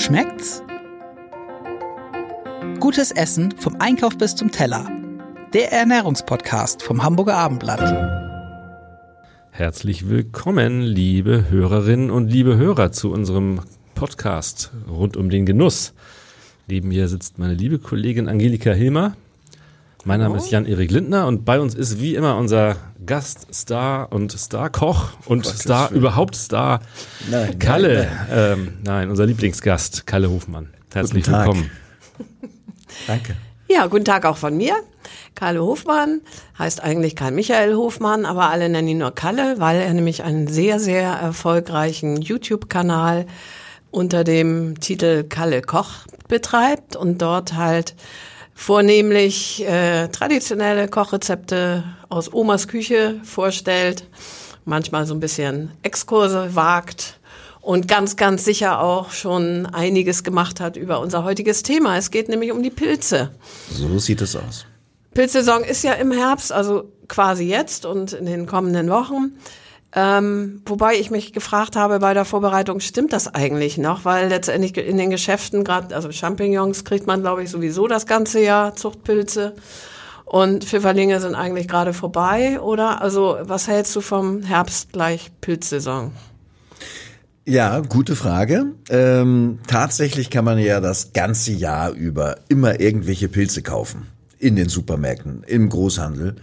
Schmeckt's? Gutes Essen vom Einkauf bis zum Teller. Der Ernährungspodcast vom Hamburger Abendblatt. Herzlich willkommen, liebe Hörerinnen und liebe Hörer, zu unserem Podcast rund um den Genuss. Neben mir sitzt meine liebe Kollegin Angelika Hilmer. Mein Name ist Jan-Erik Lindner und bei uns ist wie immer unser Gaststar und Starkoch und Gottes Star, überhaupt Star Nein, Kalle. nein, Ähm, nein, unser Lieblingsgast, Kalle Hofmann. Herzlich willkommen. Danke. Ja, guten Tag auch von mir. Kalle Hofmann heißt eigentlich Karl Michael Hofmann, aber alle nennen ihn nur Kalle, weil er nämlich einen sehr, sehr erfolgreichen YouTube-Kanal unter dem Titel Kalle Koch betreibt und dort halt vornehmlich äh, traditionelle Kochrezepte aus Omas Küche vorstellt, manchmal so ein bisschen Exkurse wagt und ganz, ganz sicher auch schon einiges gemacht hat über unser heutiges Thema. Es geht nämlich um die Pilze. So sieht es aus. Pilzsaison ist ja im Herbst, also quasi jetzt und in den kommenden Wochen. Ähm, wobei ich mich gefragt habe bei der Vorbereitung, stimmt das eigentlich noch? Weil letztendlich in den Geschäften, gerade, also Champignons kriegt man, glaube ich, sowieso das ganze Jahr, Zuchtpilze. Und Pfifferlinge sind eigentlich gerade vorbei, oder? Also, was hältst du vom Herbst gleich Pilzsaison? Ja, gute Frage. Ähm, tatsächlich kann man ja das ganze Jahr über immer irgendwelche Pilze kaufen. In den Supermärkten, im Großhandel.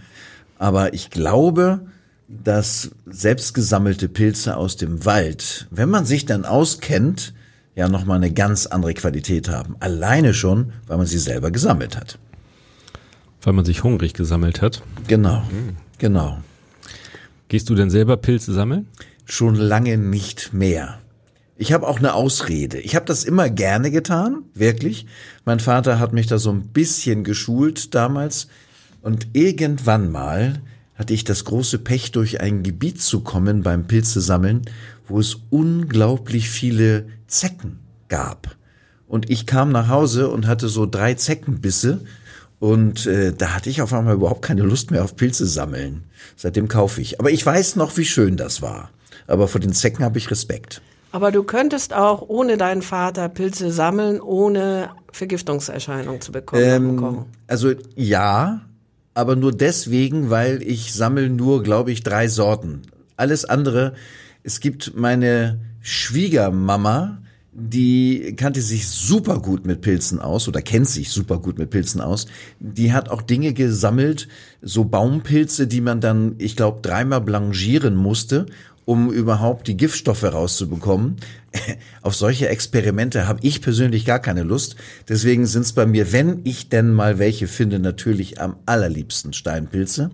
Aber ich glaube, dass selbstgesammelte Pilze aus dem Wald, wenn man sich dann auskennt, ja nochmal eine ganz andere Qualität haben. Alleine schon, weil man sie selber gesammelt hat. Weil man sich hungrig gesammelt hat. Genau, genau. Gehst du denn selber Pilze sammeln? schon lange nicht mehr. Ich habe auch eine Ausrede. Ich habe das immer gerne getan, wirklich. Mein Vater hat mich da so ein bisschen geschult damals. Und irgendwann mal hatte ich das große Pech, durch ein Gebiet zu kommen beim Pilzesammeln, wo es unglaublich viele Zecken gab. Und ich kam nach Hause und hatte so drei Zeckenbisse. Und äh, da hatte ich auf einmal überhaupt keine Lust mehr auf Pilze sammeln. Seitdem kaufe ich. Aber ich weiß noch, wie schön das war. Aber vor den Zecken habe ich Respekt. Aber du könntest auch ohne deinen Vater Pilze sammeln, ohne Vergiftungserscheinungen zu bekommen. Ähm, also ja, aber nur deswegen, weil ich sammle nur, glaube ich, drei Sorten. Alles andere, es gibt meine Schwiegermama, die kannte sich super gut mit Pilzen aus oder kennt sich super gut mit Pilzen aus. Die hat auch Dinge gesammelt, so Baumpilze, die man dann, ich glaube, dreimal blanchieren musste, um überhaupt die Giftstoffe rauszubekommen. Auf solche Experimente habe ich persönlich gar keine Lust. Deswegen sind es bei mir, wenn ich denn mal welche finde, natürlich am allerliebsten Steinpilze.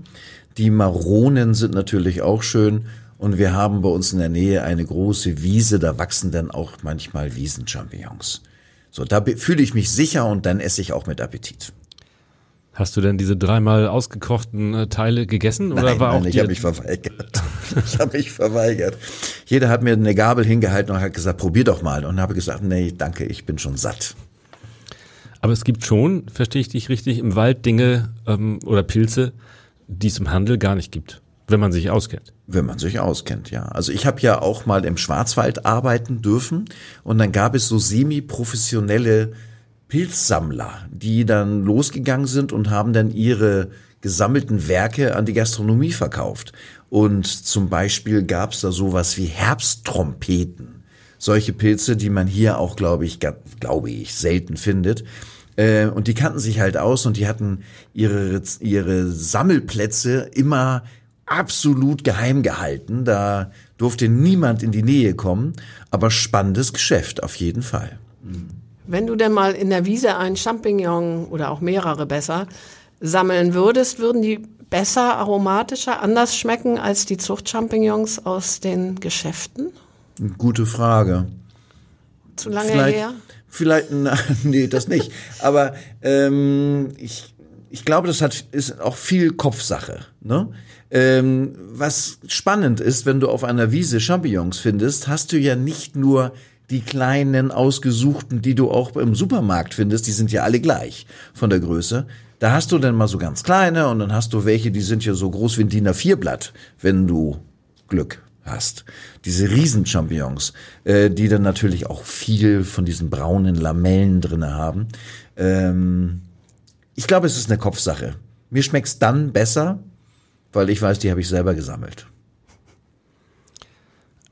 Die Maronen sind natürlich auch schön. Und wir haben bei uns in der Nähe eine große Wiese, da wachsen dann auch manchmal Wiesenchampignons. So, da fühle ich mich sicher und dann esse ich auch mit Appetit. Hast du denn diese dreimal ausgekochten äh, Teile gegessen? Oder nein, war auch nein, ich dir- habe mich verweigert. ich habe mich verweigert. Jeder hat mir eine Gabel hingehalten und hat gesagt, probier doch mal. Und habe gesagt, nee, danke, ich bin schon satt. Aber es gibt schon, verstehe ich dich richtig, im Wald Dinge ähm, oder Pilze, die es im Handel gar nicht gibt, wenn man sich auskennt. Wenn man sich auskennt, ja. Also ich habe ja auch mal im Schwarzwald arbeiten dürfen und dann gab es so semi-professionelle Pilzsammler, die dann losgegangen sind und haben dann ihre gesammelten Werke an die Gastronomie verkauft. Und zum Beispiel gab es da sowas wie Herbsttrompeten. Solche Pilze, die man hier auch, glaube ich, glaube ich, selten findet. Äh, Und die kannten sich halt aus und die hatten ihre, ihre Sammelplätze immer absolut geheim gehalten. Da durfte niemand in die Nähe kommen. Aber spannendes Geschäft auf jeden Fall. Wenn du denn mal in der Wiese ein Champignon oder auch mehrere besser sammeln würdest, würden die besser, aromatischer, anders schmecken als die Zuchtchampignons aus den Geschäften? Gute Frage. Zu lange vielleicht, her? Vielleicht, na, nee, das nicht. Aber ähm, ich, ich glaube, das hat ist auch viel Kopfsache. Ne? Ähm, was spannend ist, wenn du auf einer Wiese Champignons findest, hast du ja nicht nur die kleinen ausgesuchten, die du auch im Supermarkt findest, die sind ja alle gleich von der Größe. Da hast du dann mal so ganz kleine und dann hast du welche, die sind ja so groß wie ein DIN A4-Blatt, wenn du Glück hast. Diese Riesenchampignons, äh, die dann natürlich auch viel von diesen braunen Lamellen drinne haben. Ähm, ich glaube, es ist eine Kopfsache. Mir schmeckt's dann besser, weil ich weiß, die habe ich selber gesammelt.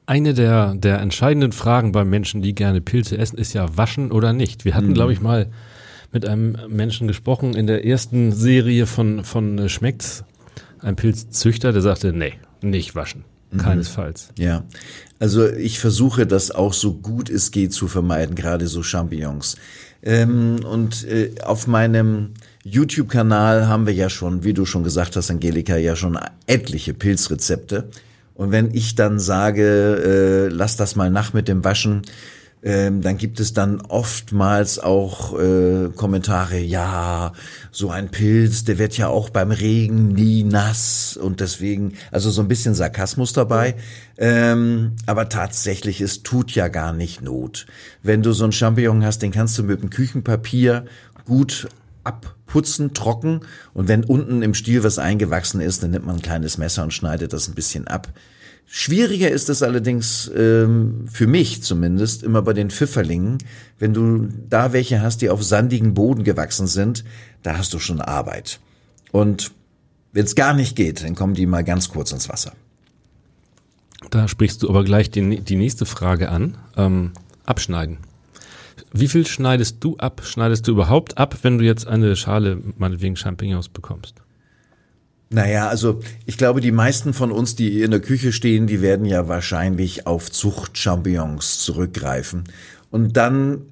Eine der, der entscheidenden Fragen bei Menschen, die gerne Pilze essen, ist ja waschen oder nicht. Wir hatten, Mhm. glaube ich, mal mit einem Menschen gesprochen in der ersten Serie von, von äh, Schmeckt's. Ein Pilzzüchter, der sagte, nee, nicht waschen. Mhm. Keinesfalls. Ja, also ich versuche das auch so gut es geht zu vermeiden, gerade so Champignons. Ähm, und äh, auf meinem YouTube-Kanal haben wir ja schon, wie du schon gesagt hast, Angelika, ja schon etliche Pilzrezepte. Und wenn ich dann sage, äh, lass das mal nach mit dem Waschen, ähm, dann gibt es dann oftmals auch äh, Kommentare, ja, so ein Pilz, der wird ja auch beim Regen nie nass und deswegen, also so ein bisschen Sarkasmus dabei. Ähm, aber tatsächlich, es tut ja gar nicht Not. Wenn du so einen Champignon hast, den kannst du mit dem Küchenpapier gut abputzen, trocken und wenn unten im Stiel was eingewachsen ist, dann nimmt man ein kleines Messer und schneidet das ein bisschen ab. Schwieriger ist es allerdings ähm, für mich zumindest immer bei den Pfifferlingen. Wenn du da welche hast, die auf sandigen Boden gewachsen sind, da hast du schon Arbeit. Und wenn es gar nicht geht, dann kommen die mal ganz kurz ins Wasser. Da sprichst du aber gleich die, die nächste Frage an. Ähm, abschneiden. Wie viel schneidest du ab? Schneidest du überhaupt ab, wenn du jetzt eine Schale, meinetwegen Champignons bekommst? Naja, also ich glaube, die meisten von uns, die in der Küche stehen, die werden ja wahrscheinlich auf Zuchtchampignons zurückgreifen. Und dann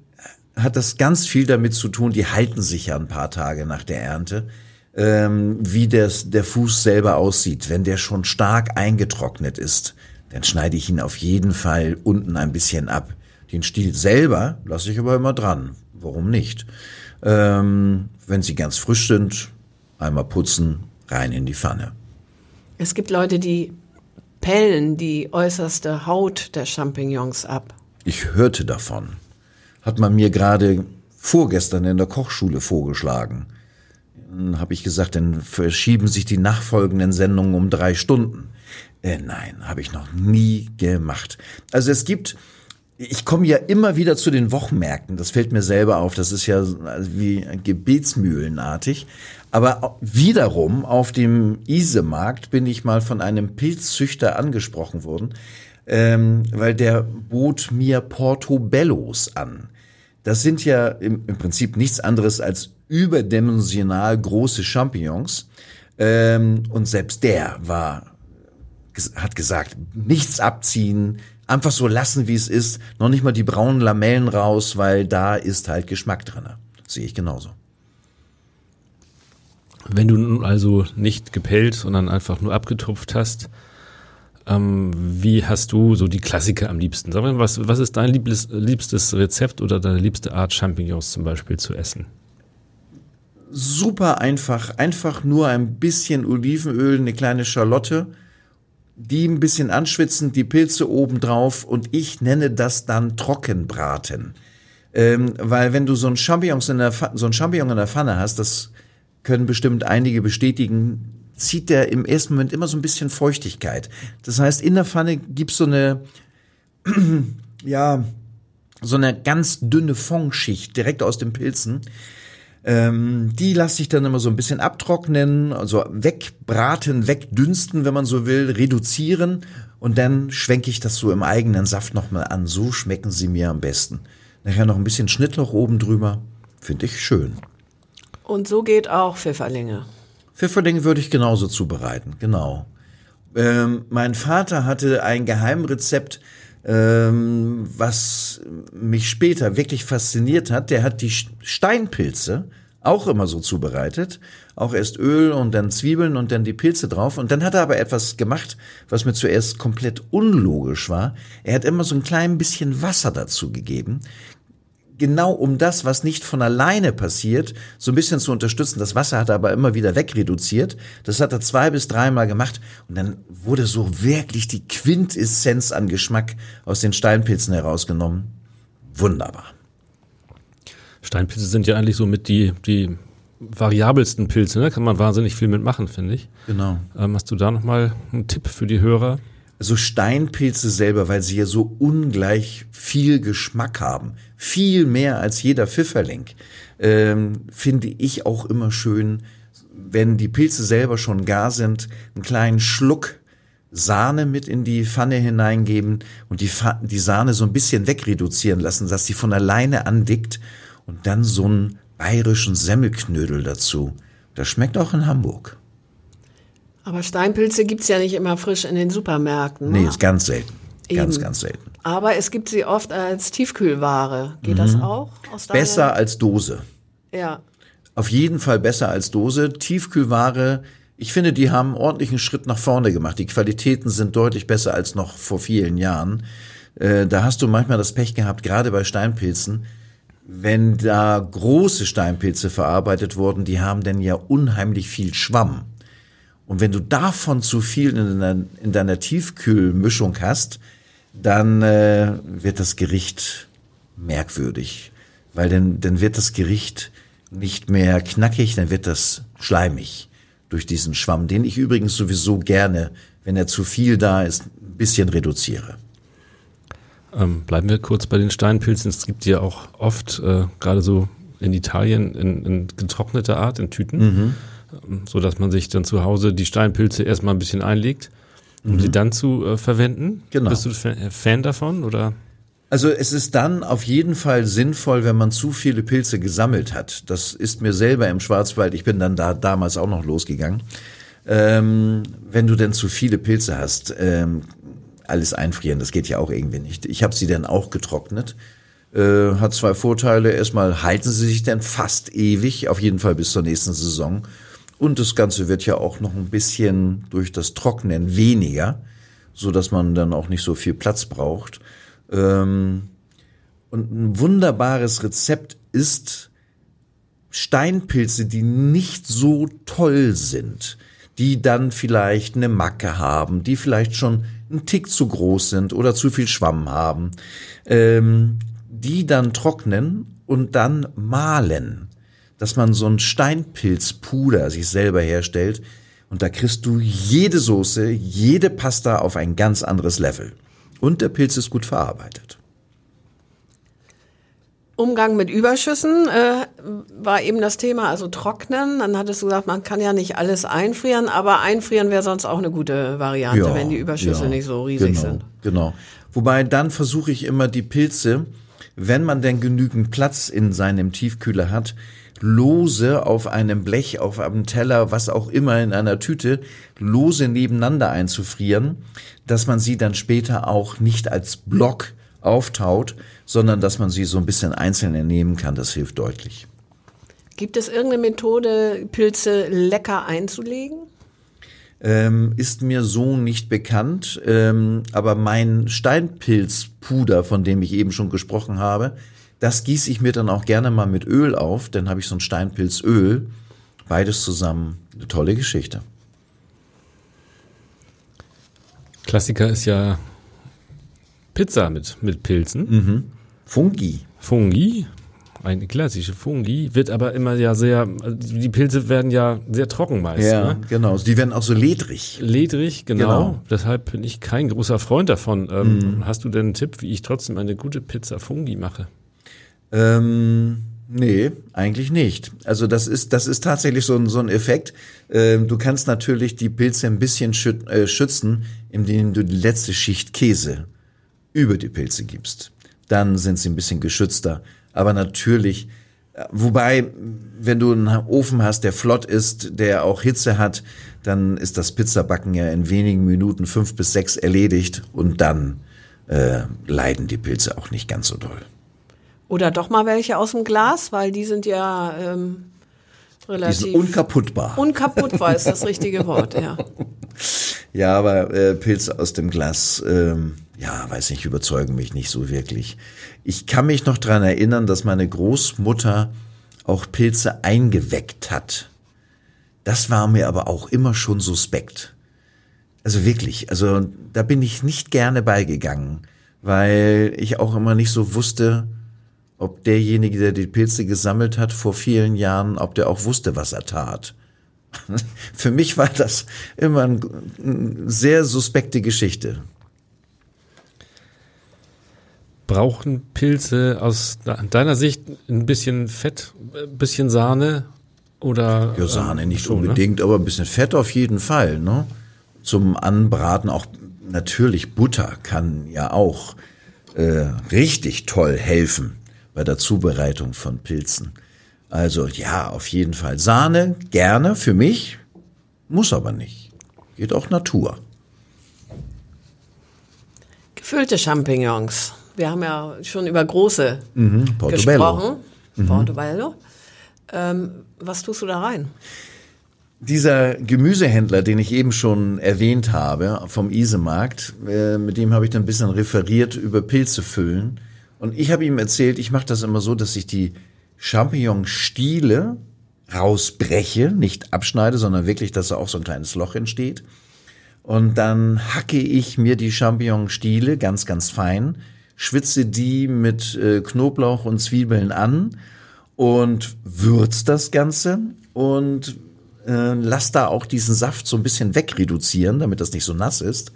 hat das ganz viel damit zu tun, die halten sich ja ein paar Tage nach der Ernte, ähm, wie das, der Fuß selber aussieht. Wenn der schon stark eingetrocknet ist, dann schneide ich ihn auf jeden Fall unten ein bisschen ab. Den Stiel selber lasse ich aber immer dran. Warum nicht? Ähm, wenn sie ganz frisch sind, einmal putzen, rein in die Pfanne. Es gibt Leute, die pellen die äußerste Haut der Champignons ab. Ich hörte davon. Hat man mir gerade vorgestern in der Kochschule vorgeschlagen. Dann habe ich gesagt, dann verschieben sich die nachfolgenden Sendungen um drei Stunden. Äh, nein, habe ich noch nie gemacht. Also es gibt, ich komme ja immer wieder zu den Wochenmärkten. Das fällt mir selber auf. Das ist ja wie gebetsmühlenartig. Aber wiederum auf dem Isemarkt bin ich mal von einem Pilzzüchter angesprochen worden, ähm, weil der bot mir Portobellos an. Das sind ja im, im Prinzip nichts anderes als überdimensional große Champignons. Ähm, und selbst der war, hat gesagt, nichts abziehen, einfach so lassen, wie es ist. Noch nicht mal die braunen Lamellen raus, weil da ist halt Geschmack drin. Sehe ich genauso. Wenn du nun also nicht gepellt, sondern einfach nur abgetupft hast, ähm, wie hast du so die Klassiker am liebsten? Sag mal, was, was ist dein liebstes, liebstes Rezept oder deine liebste Art, Champignons zum Beispiel zu essen? Super einfach. Einfach nur ein bisschen Olivenöl, eine kleine Schalotte, die ein bisschen anschwitzen, die Pilze oben drauf und ich nenne das dann Trockenbraten. Ähm, weil wenn du so ein, Champignons in der, so ein Champignon in der Pfanne hast, das können bestimmt einige bestätigen, zieht der im ersten Moment immer so ein bisschen Feuchtigkeit. Das heißt, in der Pfanne gibt's so eine, ja, so eine ganz dünne Fondschicht direkt aus den Pilzen. Ähm, die lasse ich dann immer so ein bisschen abtrocknen, also wegbraten, wegdünsten, wenn man so will, reduzieren und dann schwenke ich das so im eigenen Saft nochmal an. So schmecken sie mir am besten. Nachher noch ein bisschen Schnittlauch oben drüber. Finde ich schön. Und so geht auch Pfifferlinge. Pfifferlinge würde ich genauso zubereiten, genau. Ähm, mein Vater hatte ein Geheimrezept, ähm, was mich später wirklich fasziniert hat. Der hat die Steinpilze auch immer so zubereitet. Auch erst Öl und dann Zwiebeln und dann die Pilze drauf. Und dann hat er aber etwas gemacht, was mir zuerst komplett unlogisch war. Er hat immer so ein klein bisschen Wasser dazu gegeben genau um das, was nicht von alleine passiert, so ein bisschen zu unterstützen. Das Wasser hat er aber immer wieder wegreduziert. Das hat er zwei bis dreimal gemacht und dann wurde so wirklich die Quintessenz an Geschmack aus den Steinpilzen herausgenommen. Wunderbar. Steinpilze sind ja eigentlich so mit die, die variabelsten Pilze, ne? Kann man wahnsinnig viel mitmachen, finde ich. Genau. Ähm, hast du da nochmal einen Tipp für die Hörer? Also Steinpilze selber, weil sie ja so ungleich viel Geschmack haben, viel mehr als jeder Pfifferling, ähm, finde ich auch immer schön, wenn die Pilze selber schon gar sind, einen kleinen Schluck Sahne mit in die Pfanne hineingeben und die, Fa die Sahne so ein bisschen wegreduzieren lassen, dass sie von alleine andickt und dann so einen bayerischen Semmelknödel dazu. Das schmeckt auch in Hamburg. Aber Steinpilze gibt's ja nicht immer frisch in den Supermärkten. Nee, ne? ist ganz selten. Ganz, Eben. ganz selten. Aber es gibt sie oft als Tiefkühlware. Geht das auch? Mhm. Besser als Dose. Ja. Auf jeden Fall besser als Dose. Tiefkühlware, ich finde, die haben einen ordentlichen Schritt nach vorne gemacht. Die Qualitäten sind deutlich besser als noch vor vielen Jahren. Äh, da hast du manchmal das Pech gehabt, gerade bei Steinpilzen, wenn da große Steinpilze verarbeitet wurden, die haben dann ja unheimlich viel Schwamm. Und wenn du davon zu viel in deiner, in deiner Tiefkühlmischung hast, dann äh, wird das Gericht merkwürdig. Weil dann, dann wird das Gericht nicht mehr knackig, dann wird das schleimig durch diesen Schwamm, den ich übrigens sowieso gerne, wenn er zu viel da ist, ein bisschen reduziere. Ähm, bleiben wir kurz bei den Steinpilzen. Es gibt die ja auch oft, äh, gerade so in Italien, in, in getrockneter Art, in Tüten, Mhm. So dass man sich dann zu Hause die Steinpilze erstmal ein bisschen einlegt, um sie dann zu äh, verwenden. Mhm. Genau. Bist du Fan, äh, Fan davon oder? Also es ist dann auf jeden Fall sinnvoll, wenn man zu viele Pilze gesammelt hat. Das ist mir selber im Schwarzwald, ich bin dann da damals auch noch losgegangen. Ähm, wenn du denn zu viele Pilze hast, ähm, alles einfrieren, das geht ja auch irgendwie nicht. Ich habe sie dann auch getrocknet. Äh, hat zwei Vorteile. Erstmal halten sie sich dann fast ewig, auf jeden Fall bis zur nächsten Saison. Und das Ganze wird ja auch noch ein bisschen durch das Trocknen weniger, so dass man dann auch nicht so viel Platz braucht. Ähm, und ein wunderbares Rezept ist Steinpilze, die nicht so toll sind, die dann vielleicht eine Macke haben, die vielleicht schon einen Tick zu groß sind oder zu viel Schwamm haben, ähm, die dann trocknen und dann mahlen, dass man so ein Steinpilzpuder sich selber herstellt und da kriegst du jede Soße, jede Pasta auf ein ganz anderes Level. Und der Pilz ist gut verarbeitet. Umgang mit Überschüssen äh, war eben das Thema, also trocknen. Dann hattest du gesagt, man kann ja nicht alles einfrieren, aber einfrieren wäre sonst auch eine gute Variante, wenn die Überschüsse ja, nicht so riesig genau, sind. Genau. Wobei dann versuche ich immer die Pilze, wenn man denn genügend Platz in seinem Tiefkühler hat, lose auf einem Blech, auf einem Teller, was auch immer in einer Tüte, lose nebeneinander einzufrieren, dass man sie dann später auch nicht als Block auftaut, sondern dass man sie so ein bisschen einzeln entnehmen kann. Das hilft deutlich. Gibt es irgendeine Methode, Pilze lecker einzulegen? Ähm, ist mir so nicht bekannt, ähm, aber mein Steinpilzpuder, von dem ich eben schon gesprochen habe, das gieße ich mir dann auch gerne mal mit Öl auf, dann habe ich so ein Steinpilzöl. Beides zusammen, eine tolle Geschichte. Klassiker ist ja Pizza mit, mit Pilzen. Mhm. Fungi. Fungi, eine klassische Fungi, wird aber immer ja sehr, die Pilze werden ja sehr trocken meist. Ja, Ne? genau. Die werden auch so ledrig. Ledrig, genau. Genau. Deshalb bin ich kein großer Freund davon. Ähm, Hast du denn einen Tipp, wie ich trotzdem eine gute Pizza Fungi mache? Ähm, nee, eigentlich nicht. Also das ist, das ist tatsächlich so ein, so ein Effekt. Ähm, du kannst natürlich die Pilze ein bisschen schüt, äh, schützen, indem du die letzte Schicht Käse über die Pilze gibst. Dann sind sie ein bisschen geschützter. Aber natürlich, wobei, wenn du einen Ofen hast, der flott ist, der auch Hitze hat, dann ist das Pizzabacken ja in wenigen Minuten fünf bis sechs erledigt und dann äh, leiden die Pilze auch nicht ganz so doll. Oder doch mal welche aus dem Glas, weil die sind ja ähm, Die relativ sind unkaputtbar. unkaputtbar ist das richtige Wort, ja. Ja, aber äh, Pilze aus dem Glas, ähm, ja, weiß nicht, überzeugen mich nicht so wirklich. Ich kann mich noch dran erinnern, dass meine Großmutter auch Pilze eingeweckt hat. Das war mir aber auch immer schon suspekt. Also wirklich, also da bin ich nicht gerne beigegangen, weil ich auch immer nicht so wusste, ob derjenige, der die Pilze gesammelt hat vor vielen Jahren, ob der auch wusste, was er tat. Für mich war das immer eine sehr suspekte Geschichte. Brauchen Pilze aus deiner Sicht ein bisschen Fett, ein bisschen Sahne oder? Ja, Sahne ähm, nicht schon, ne? unbedingt, aber ein bisschen Fett auf jeden Fall. Ne? Zum Anbraten auch natürlich Butter kann ja auch äh, richtig toll helfen bei der Zubereitung von Pilzen. Also ja, auf jeden Fall Sahne gerne für mich, muss aber nicht. Geht auch Natur. Gefüllte Champignons. Wir haben ja schon über große Portobello. gesprochen. Portobello. Ähm, was tust du da rein? Dieser Gemüsehändler, den ich eben schon erwähnt habe, vom Isemarkt, äh, mit dem habe ich dann ein bisschen referiert über Pilze füllen. Und ich habe ihm erzählt, ich mache das immer so, dass ich die Champignon-Stiele rausbreche, nicht abschneide, sondern wirklich, dass da auch so ein kleines Loch entsteht. Und dann hacke ich mir die Champignon-Stiele ganz, ganz fein, schwitze die mit äh, Knoblauch und Zwiebeln an und würz das Ganze und äh, lass da auch diesen Saft so ein bisschen wegreduzieren, damit das nicht so nass ist.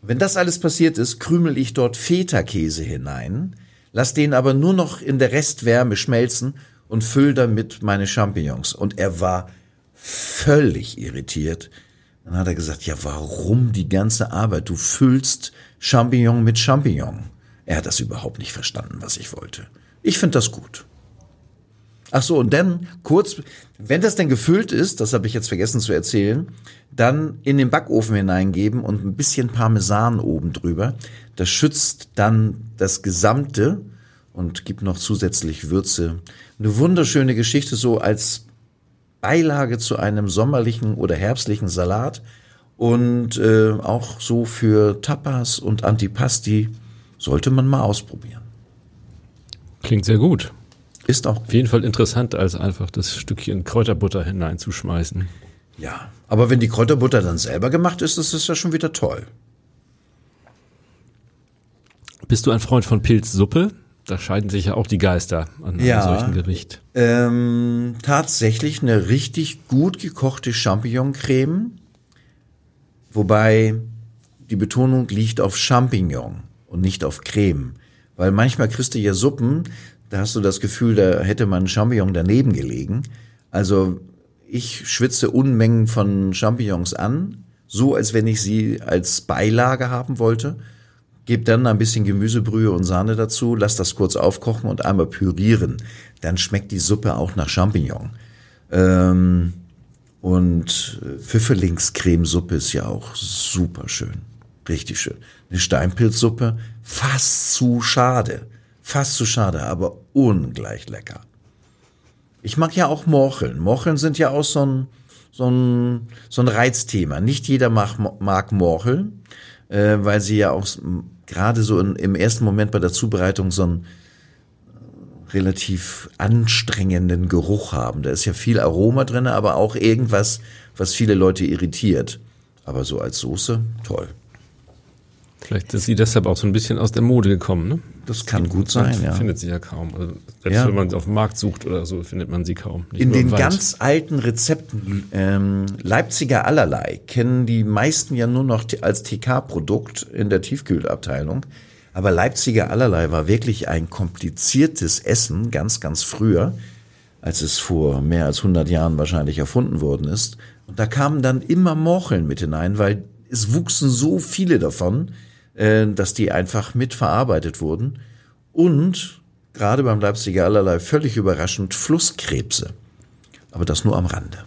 Wenn das alles passiert ist, krümel ich dort Feta-Käse hinein, lass den aber nur noch in der Restwärme schmelzen und füll damit meine Champignons. Und er war völlig irritiert. Dann hat er gesagt, ja, warum die ganze Arbeit? Du füllst Champignon mit Champignon. Er hat das überhaupt nicht verstanden, was ich wollte. Ich finde das gut. Ach so, und dann kurz, wenn das denn gefüllt ist, das habe ich jetzt vergessen zu erzählen, dann in den Backofen hineingeben und ein bisschen Parmesan oben drüber. Das schützt dann das Gesamte und gibt noch zusätzlich Würze. Eine wunderschöne Geschichte so als Beilage zu einem sommerlichen oder herbstlichen Salat und äh, auch so für Tapas und Antipasti sollte man mal ausprobieren. Klingt sehr gut. Ist auch Auf jeden Fall interessant, als einfach das Stückchen Kräuterbutter hineinzuschmeißen. Ja, aber wenn die Kräuterbutter dann selber gemacht ist, ist das ja schon wieder toll. Bist du ein Freund von Pilzsuppe? Da scheiden sich ja auch die Geister an Ja. einem solchen Gericht. Ähm, tatsächlich eine richtig gut gekochte Champignon-Creme, wobei die Betonung liegt auf Champignon und nicht auf Creme. Weil manchmal kriegst du ja Suppen, da hast du das Gefühl, da hätte man Champignon daneben gelegen. Also ich schwitze Unmengen von Champignons an, so als wenn ich sie als Beilage haben wollte. Gebe dann ein bisschen Gemüsebrühe und Sahne dazu, lass das kurz aufkochen und einmal pürieren. Dann schmeckt die Suppe auch nach Champignon. Ähm, und äh, Pfifferlingscremesuppe ist ja auch super schön. Richtig schön. Eine Steinpilzsuppe, fast zu schade. Fast zu schade, aber ungleich lecker. Ich mag ja auch Morcheln. Morcheln sind ja auch so ein, so ein, so ein Reizthema. Nicht jeder mag, mag Morcheln, äh, weil sie ja auch gerade so in, im ersten Moment bei der Zubereitung so einen äh, relativ anstrengenden Geruch haben. Da ist ja viel Aroma drin, aber auch irgendwas, was viele Leute irritiert. Aber so als Soße, toll. Vielleicht ist sie deshalb auch so ein bisschen aus der Mode gekommen, ne? Das kann gut sein, ja. findet sie ja kaum. Also selbst Ja. wenn man sie auf dem Markt sucht oder so, findet man sie kaum. Nicht In den ganz alten Rezepten ähm, Leipziger allerlei kennen die meisten ja nur noch als TK-Produkt in der Tiefkühlabteilung. Aber Leipziger allerlei war wirklich ein kompliziertes Essen, ganz, ganz früher, als es vor mehr als 100 Jahren wahrscheinlich erfunden worden ist. Und da kamen dann immer Morcheln mit hinein, weil es wuchsen so viele davon, dass die einfach mitverarbeitet wurden. Und gerade beim Leipziger allerlei völlig überraschend Flusskrebse. Aber das nur am Rande.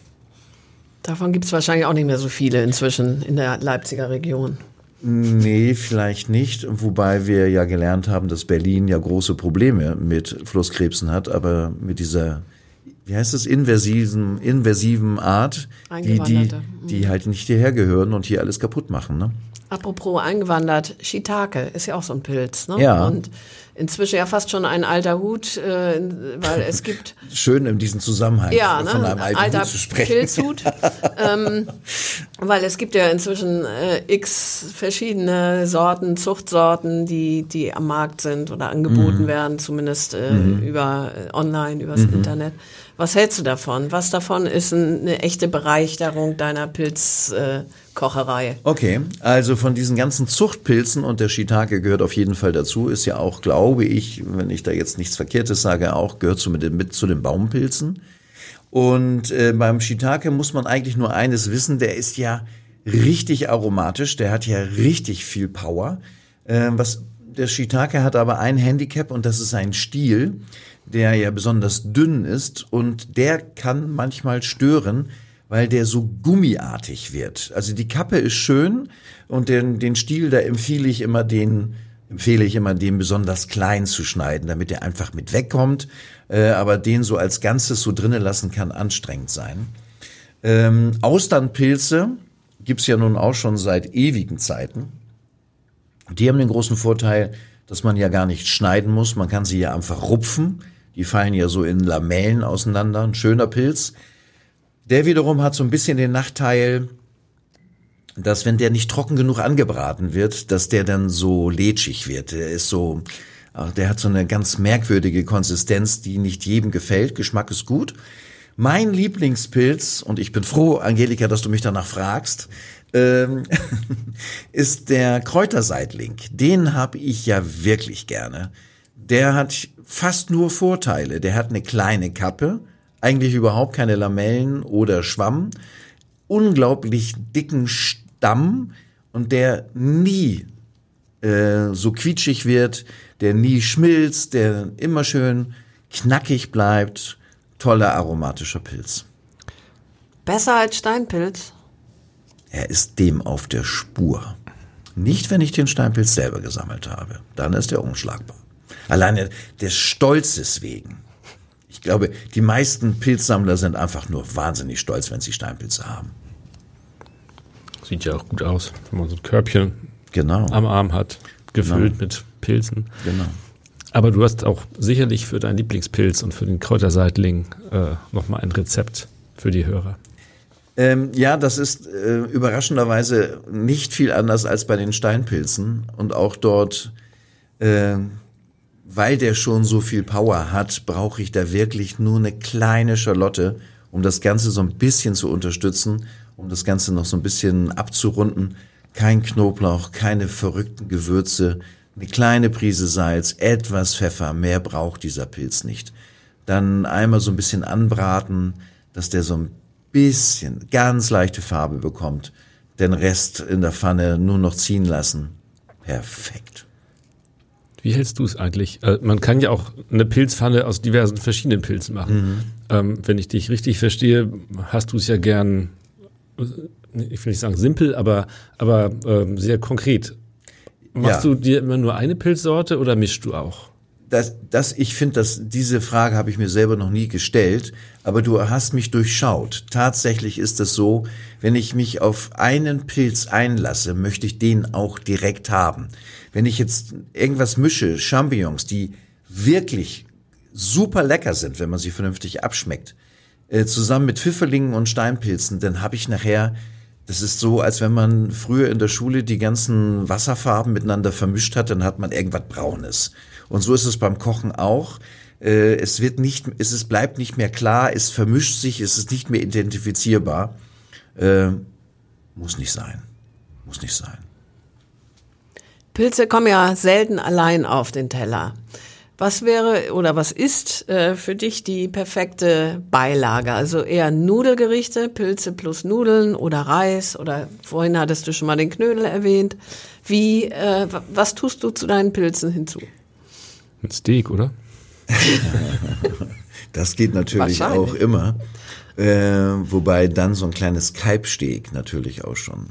Davon gibt es wahrscheinlich auch nicht mehr so viele inzwischen in der Leipziger Region. Nee, vielleicht nicht. Wobei wir ja gelernt haben, dass Berlin ja große Probleme mit Flusskrebsen hat, aber mit dieser, wie heißt es, invasiven, invasiven Art, die, die, die halt nicht hierher gehören und hier alles kaputt machen, ne? Apropos eingewandert, Shiitake ist ja auch so ein Pilz. Ne? Ja. Und inzwischen ja fast schon ein alter Hut, äh, weil es gibt Schön in diesem Zusammenhang ja, ne, von einem alten alter Hut zu sprechen. Pilzhut, ähm, weil es gibt ja inzwischen äh, x verschiedene Sorten, Zuchtsorten, die die am Markt sind oder angeboten Mhm. werden, zumindest äh, über äh, online, übers Internet. Was hältst du davon? Was davon ist ein, eine echte Bereicherung deiner Pilzkocherei? Äh, Kocherei? Okay, also von diesen ganzen Zuchtpilzen und der Shiitake gehört auf jeden Fall dazu, ist ja auch, glaube ich, wenn ich da jetzt nichts Verkehrtes sage, auch gehört zu, mit, mit zu den Baumpilzen. Und äh, beim Shiitake muss man eigentlich nur eines wissen, der ist ja richtig aromatisch, der hat ja richtig viel Power. Äh, was der Shiitake hat aber ein Handicap und das ist ein Stiel, der ja besonders dünn ist und der kann manchmal stören, weil der so gummiartig wird. Also die Kappe ist schön und den, den Stiel, da empfehle ich immer den, empfehle ich immer den besonders klein zu schneiden, damit er einfach mit wegkommt. Äh, aber den so als Ganzes so drinnen lassen kann anstrengend sein. Ähm, Austernpilze gibt's ja nun auch schon seit ewigen Zeiten. Die haben den großen Vorteil, dass man ja gar nicht schneiden muss. Man kann sie ja einfach rupfen. Die fallen ja so in Lamellen auseinander. Ein schöner Pilz. Der wiederum hat so ein bisschen den Nachteil, dass wenn der nicht trocken genug angebraten wird, dass der dann so lätschig wird. Der ist so, der hat so eine ganz merkwürdige Konsistenz, die nicht jedem gefällt. Geschmack ist gut. Mein Lieblingspilz, und ich bin froh, Angelika, dass du mich danach fragst, ähm, ist der Kräuterseitling. Den habe ich ja wirklich gerne. Der hat fast nur Vorteile. Der hat eine kleine Kappe, eigentlich überhaupt keine Lamellen oder Schwamm, unglaublich dicken Stamm und der nie äh, so quietschig wird, der nie schmilzt, der immer schön knackig bleibt toller aromatischer Pilz. Besser als Steinpilz? Er ist dem auf der Spur. Nicht, wenn ich den Steinpilz selber gesammelt habe. Dann ist er unschlagbar. Alleine des Stolzes wegen. Ich glaube, die meisten Pilzsammler sind einfach nur wahnsinnig stolz, wenn sie Steinpilze haben. Sieht ja auch gut aus, wenn man so ein Körbchen genau. am Arm hat, gefüllt genau. mit Pilzen. Genau. Aber du hast auch sicherlich für deinen Lieblingspilz und für den Kräuterseitling äh, nochmal ein Rezept für die Hörer. Ähm, ja, das ist äh, überraschenderweise nicht viel anders als bei den Steinpilzen. Und auch dort, äh, weil der schon so viel Power hat, brauche ich da wirklich nur eine kleine Schalotte, um das Ganze so ein bisschen zu unterstützen, um das Ganze noch so ein bisschen abzurunden. Kein Knoblauch, keine verrückten Gewürze, eine kleine Prise Salz, etwas Pfeffer, mehr braucht dieser Pilz nicht. Dann einmal so ein bisschen anbraten, dass der so ein bisschen ganz leichte Farbe bekommt. Den Rest in der Pfanne nur noch ziehen lassen. Perfekt. Wie hältst du es eigentlich? Äh, man kann ja auch eine Pilzpfanne aus diversen verschiedenen Pilzen machen. Mhm. Ähm, wenn ich dich richtig verstehe, hast du es ja gern, ich will nicht sagen simpel, aber, aber ähm, sehr konkret. Machst ja. du dir immer nur eine Pilzsorte oder mischst du auch? Das, das, ich finde, dass diese Frage habe ich mir selber noch nie gestellt, aber du hast mich durchschaut. Tatsächlich ist es so, wenn ich mich auf einen Pilz einlasse, möchte ich den auch direkt haben. Wenn ich jetzt irgendwas mische, Champignons, die wirklich super lecker sind, wenn man sie vernünftig abschmeckt, äh, zusammen mit Pfifferlingen und Steinpilzen, dann habe ich nachher das ist so, als wenn man früher in der Schule die ganzen Wasserfarben miteinander vermischt hat, dann hat man irgendwas Braunes. Und so ist es beim Kochen auch. Äh, es wird nicht, es ist, bleibt nicht mehr klar, es vermischt sich, es ist nicht mehr identifizierbar. Äh, muss nicht sein. Muss nicht sein. Pilze kommen ja selten allein auf den Teller. Was wäre oder was ist äh, für dich die perfekte Beilage? Also eher Nudelgerichte, Pilze plus Nudeln oder Reis oder vorhin hattest du schon mal den Knödel erwähnt. Wie, äh, was tust du zu deinen Pilzen hinzu? Ein Steak, oder? das geht natürlich auch immer. Äh, wobei dann so ein kleines Kalbsteak natürlich auch schon,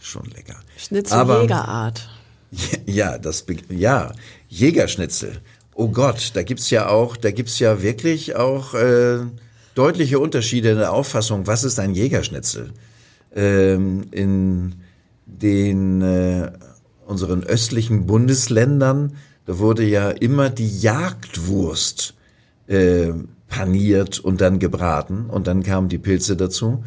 schon lecker. Schnitzel Aber, Jägerart. Ja, das, ja, Jägerschnitzel. Oh Gott, da gibt's ja auch, da gibt's ja wirklich auch äh, deutliche Unterschiede in der Auffassung, was ist ein Jägerschnitzel. Ähm, in den äh, unseren östlichen Bundesländern, da wurde ja immer die Jagdwurst äh, paniert und dann gebraten und dann kamen die Pilze dazu.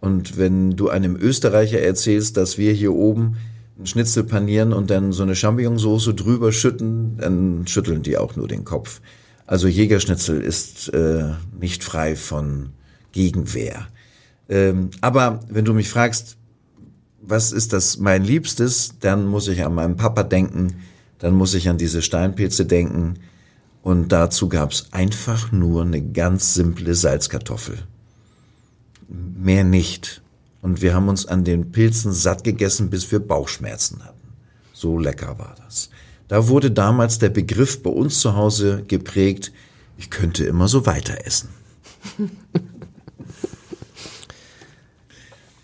Und wenn du einem Österreicher erzählst, dass wir hier oben einen Schnitzel panieren und dann so eine Champignonsauce drüber schütten, dann schütteln die auch nur den Kopf. Also Jägerschnitzel ist äh, nicht frei von Gegenwehr. Ähm, aber wenn du mich fragst, was ist das mein Liebstes, dann muss ich an meinen Papa denken. dann muss ich an diese Steinpilze denken. Und dazu gab's einfach nur eine ganz simple Salzkartoffel. Mehr nicht. Und wir haben uns an den Pilzen satt gegessen, bis wir Bauchschmerzen hatten. So lecker war das. Da wurde damals der Begriff bei uns zu Hause geprägt, ich könnte immer so weiter essen.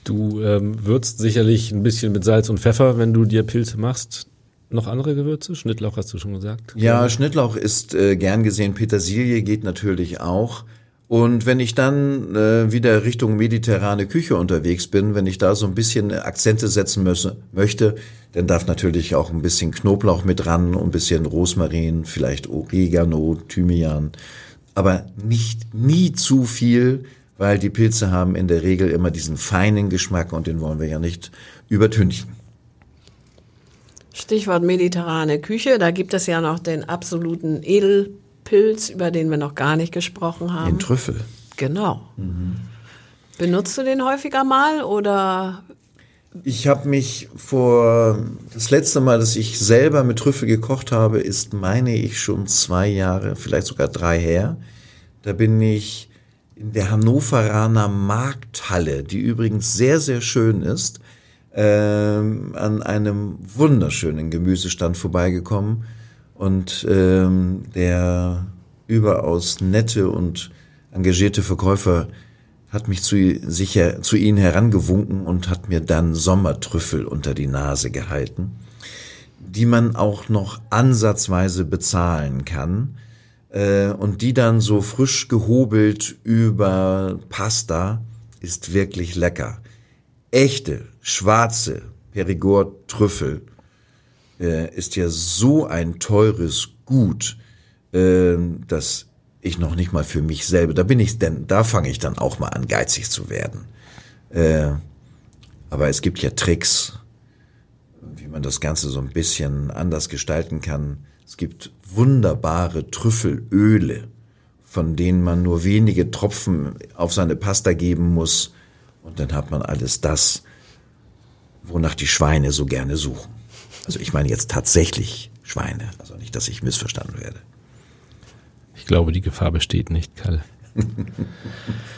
Du ähm, würzt sicherlich ein bisschen mit Salz und Pfeffer, wenn du dir Pilze machst. Noch andere Gewürze? Schnittlauch hast du schon gesagt. Ja, Schnittlauch ist äh, gern gesehen. Petersilie geht natürlich auch. Und wenn ich dann äh, wieder Richtung mediterrane Küche unterwegs bin, wenn ich da so ein bisschen Akzente setzen müsse, möchte, dann darf natürlich auch ein bisschen Knoblauch mit ran, ein bisschen Rosmarin, vielleicht Oregano, Thymian, aber nicht nie zu viel, weil die Pilze haben in der Regel immer diesen feinen Geschmack und den wollen wir ja nicht übertünchen. Stichwort mediterrane Küche, da gibt es ja noch den absoluten Edelpilz, über den wir noch gar nicht gesprochen haben. Den Trüffel. Genau. Benutzt du den häufiger mal oder Ich habe mich vor das letzte Mal, dass ich selber mit Trüffel gekocht habe, ist meine ich schon zwei Jahre, vielleicht sogar drei her. Da bin ich in der Hannoveraner Markthalle, die übrigens sehr sehr schön ist, ähm, an einem wunderschönen Gemüsestand vorbeigekommen und ähm, der überaus nette und engagierte Verkäufer hat mich zu, sicher, zu ihnen herangewunken und hat mir dann Sommertrüffel unter die Nase gehalten, die man auch noch ansatzweise bezahlen kann äh, und die dann so frisch gehobelt über Pasta ist wirklich lecker. Echte, schwarze Perigord-Trüffel äh, ist ja so ein teures Gut, äh, dass ich noch nicht mal für mich selber, da bin ich denn, da fange ich dann auch mal an, geizig zu werden. Äh, aber es gibt ja Tricks, wie man das Ganze so ein bisschen anders gestalten kann. Es gibt wunderbare Trüffelöle, von denen man nur wenige Tropfen auf seine Pasta geben muss. Und dann hat man alles das, wonach die Schweine so gerne suchen. Also ich meine jetzt tatsächlich Schweine, also nicht, dass ich missverstanden werde. Ich glaube, die Gefahr besteht nicht, Kalle.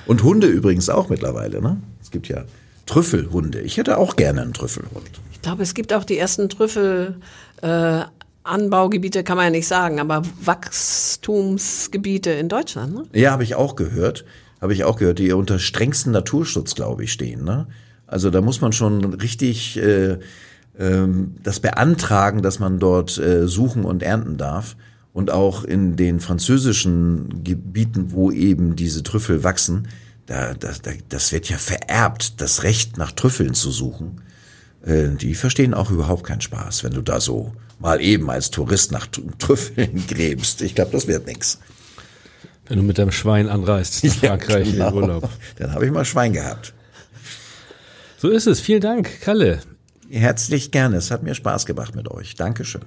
Und Hunde übrigens auch mittlerweile, ne? Es gibt ja Trüffelhunde. Ich hätte auch gerne einen Trüffelhund. ich glaube, es gibt auch die ersten Trüffel äh, Anbaugebiete kann man ja nicht sagen, aber Wachstumsgebiete in Deutschland, ne? Ja, habe ich auch gehört. Habe ich auch gehört, die unter strengsten Naturschutz, glaube ich, stehen. Ne? Also da muss man schon richtig äh, das beantragen, dass man dort äh, suchen und ernten darf. Und auch in den französischen Gebieten, wo eben diese Trüffel wachsen, da, da, da, das wird ja vererbt, das Recht nach Trüffeln zu suchen. Äh, die verstehen auch überhaupt keinen Spaß, wenn du da so mal eben als Tourist nach Tr- Trüffeln gräbst. Ich glaube, das wird nix. Wenn du mit deinem Schwein anreist nach Frankreich in genau. den Urlaub. Dann habe ich mal Schwein gehabt. So ist es. Vielen Dank, Kalle. Herzlich gerne. Es hat mir Spaß gemacht mit euch. Dankeschön.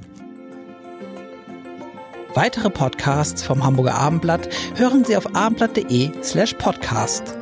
Weitere Podcasts vom Hamburger Abendblatt hören Sie auf abendblatt.de slash podcast.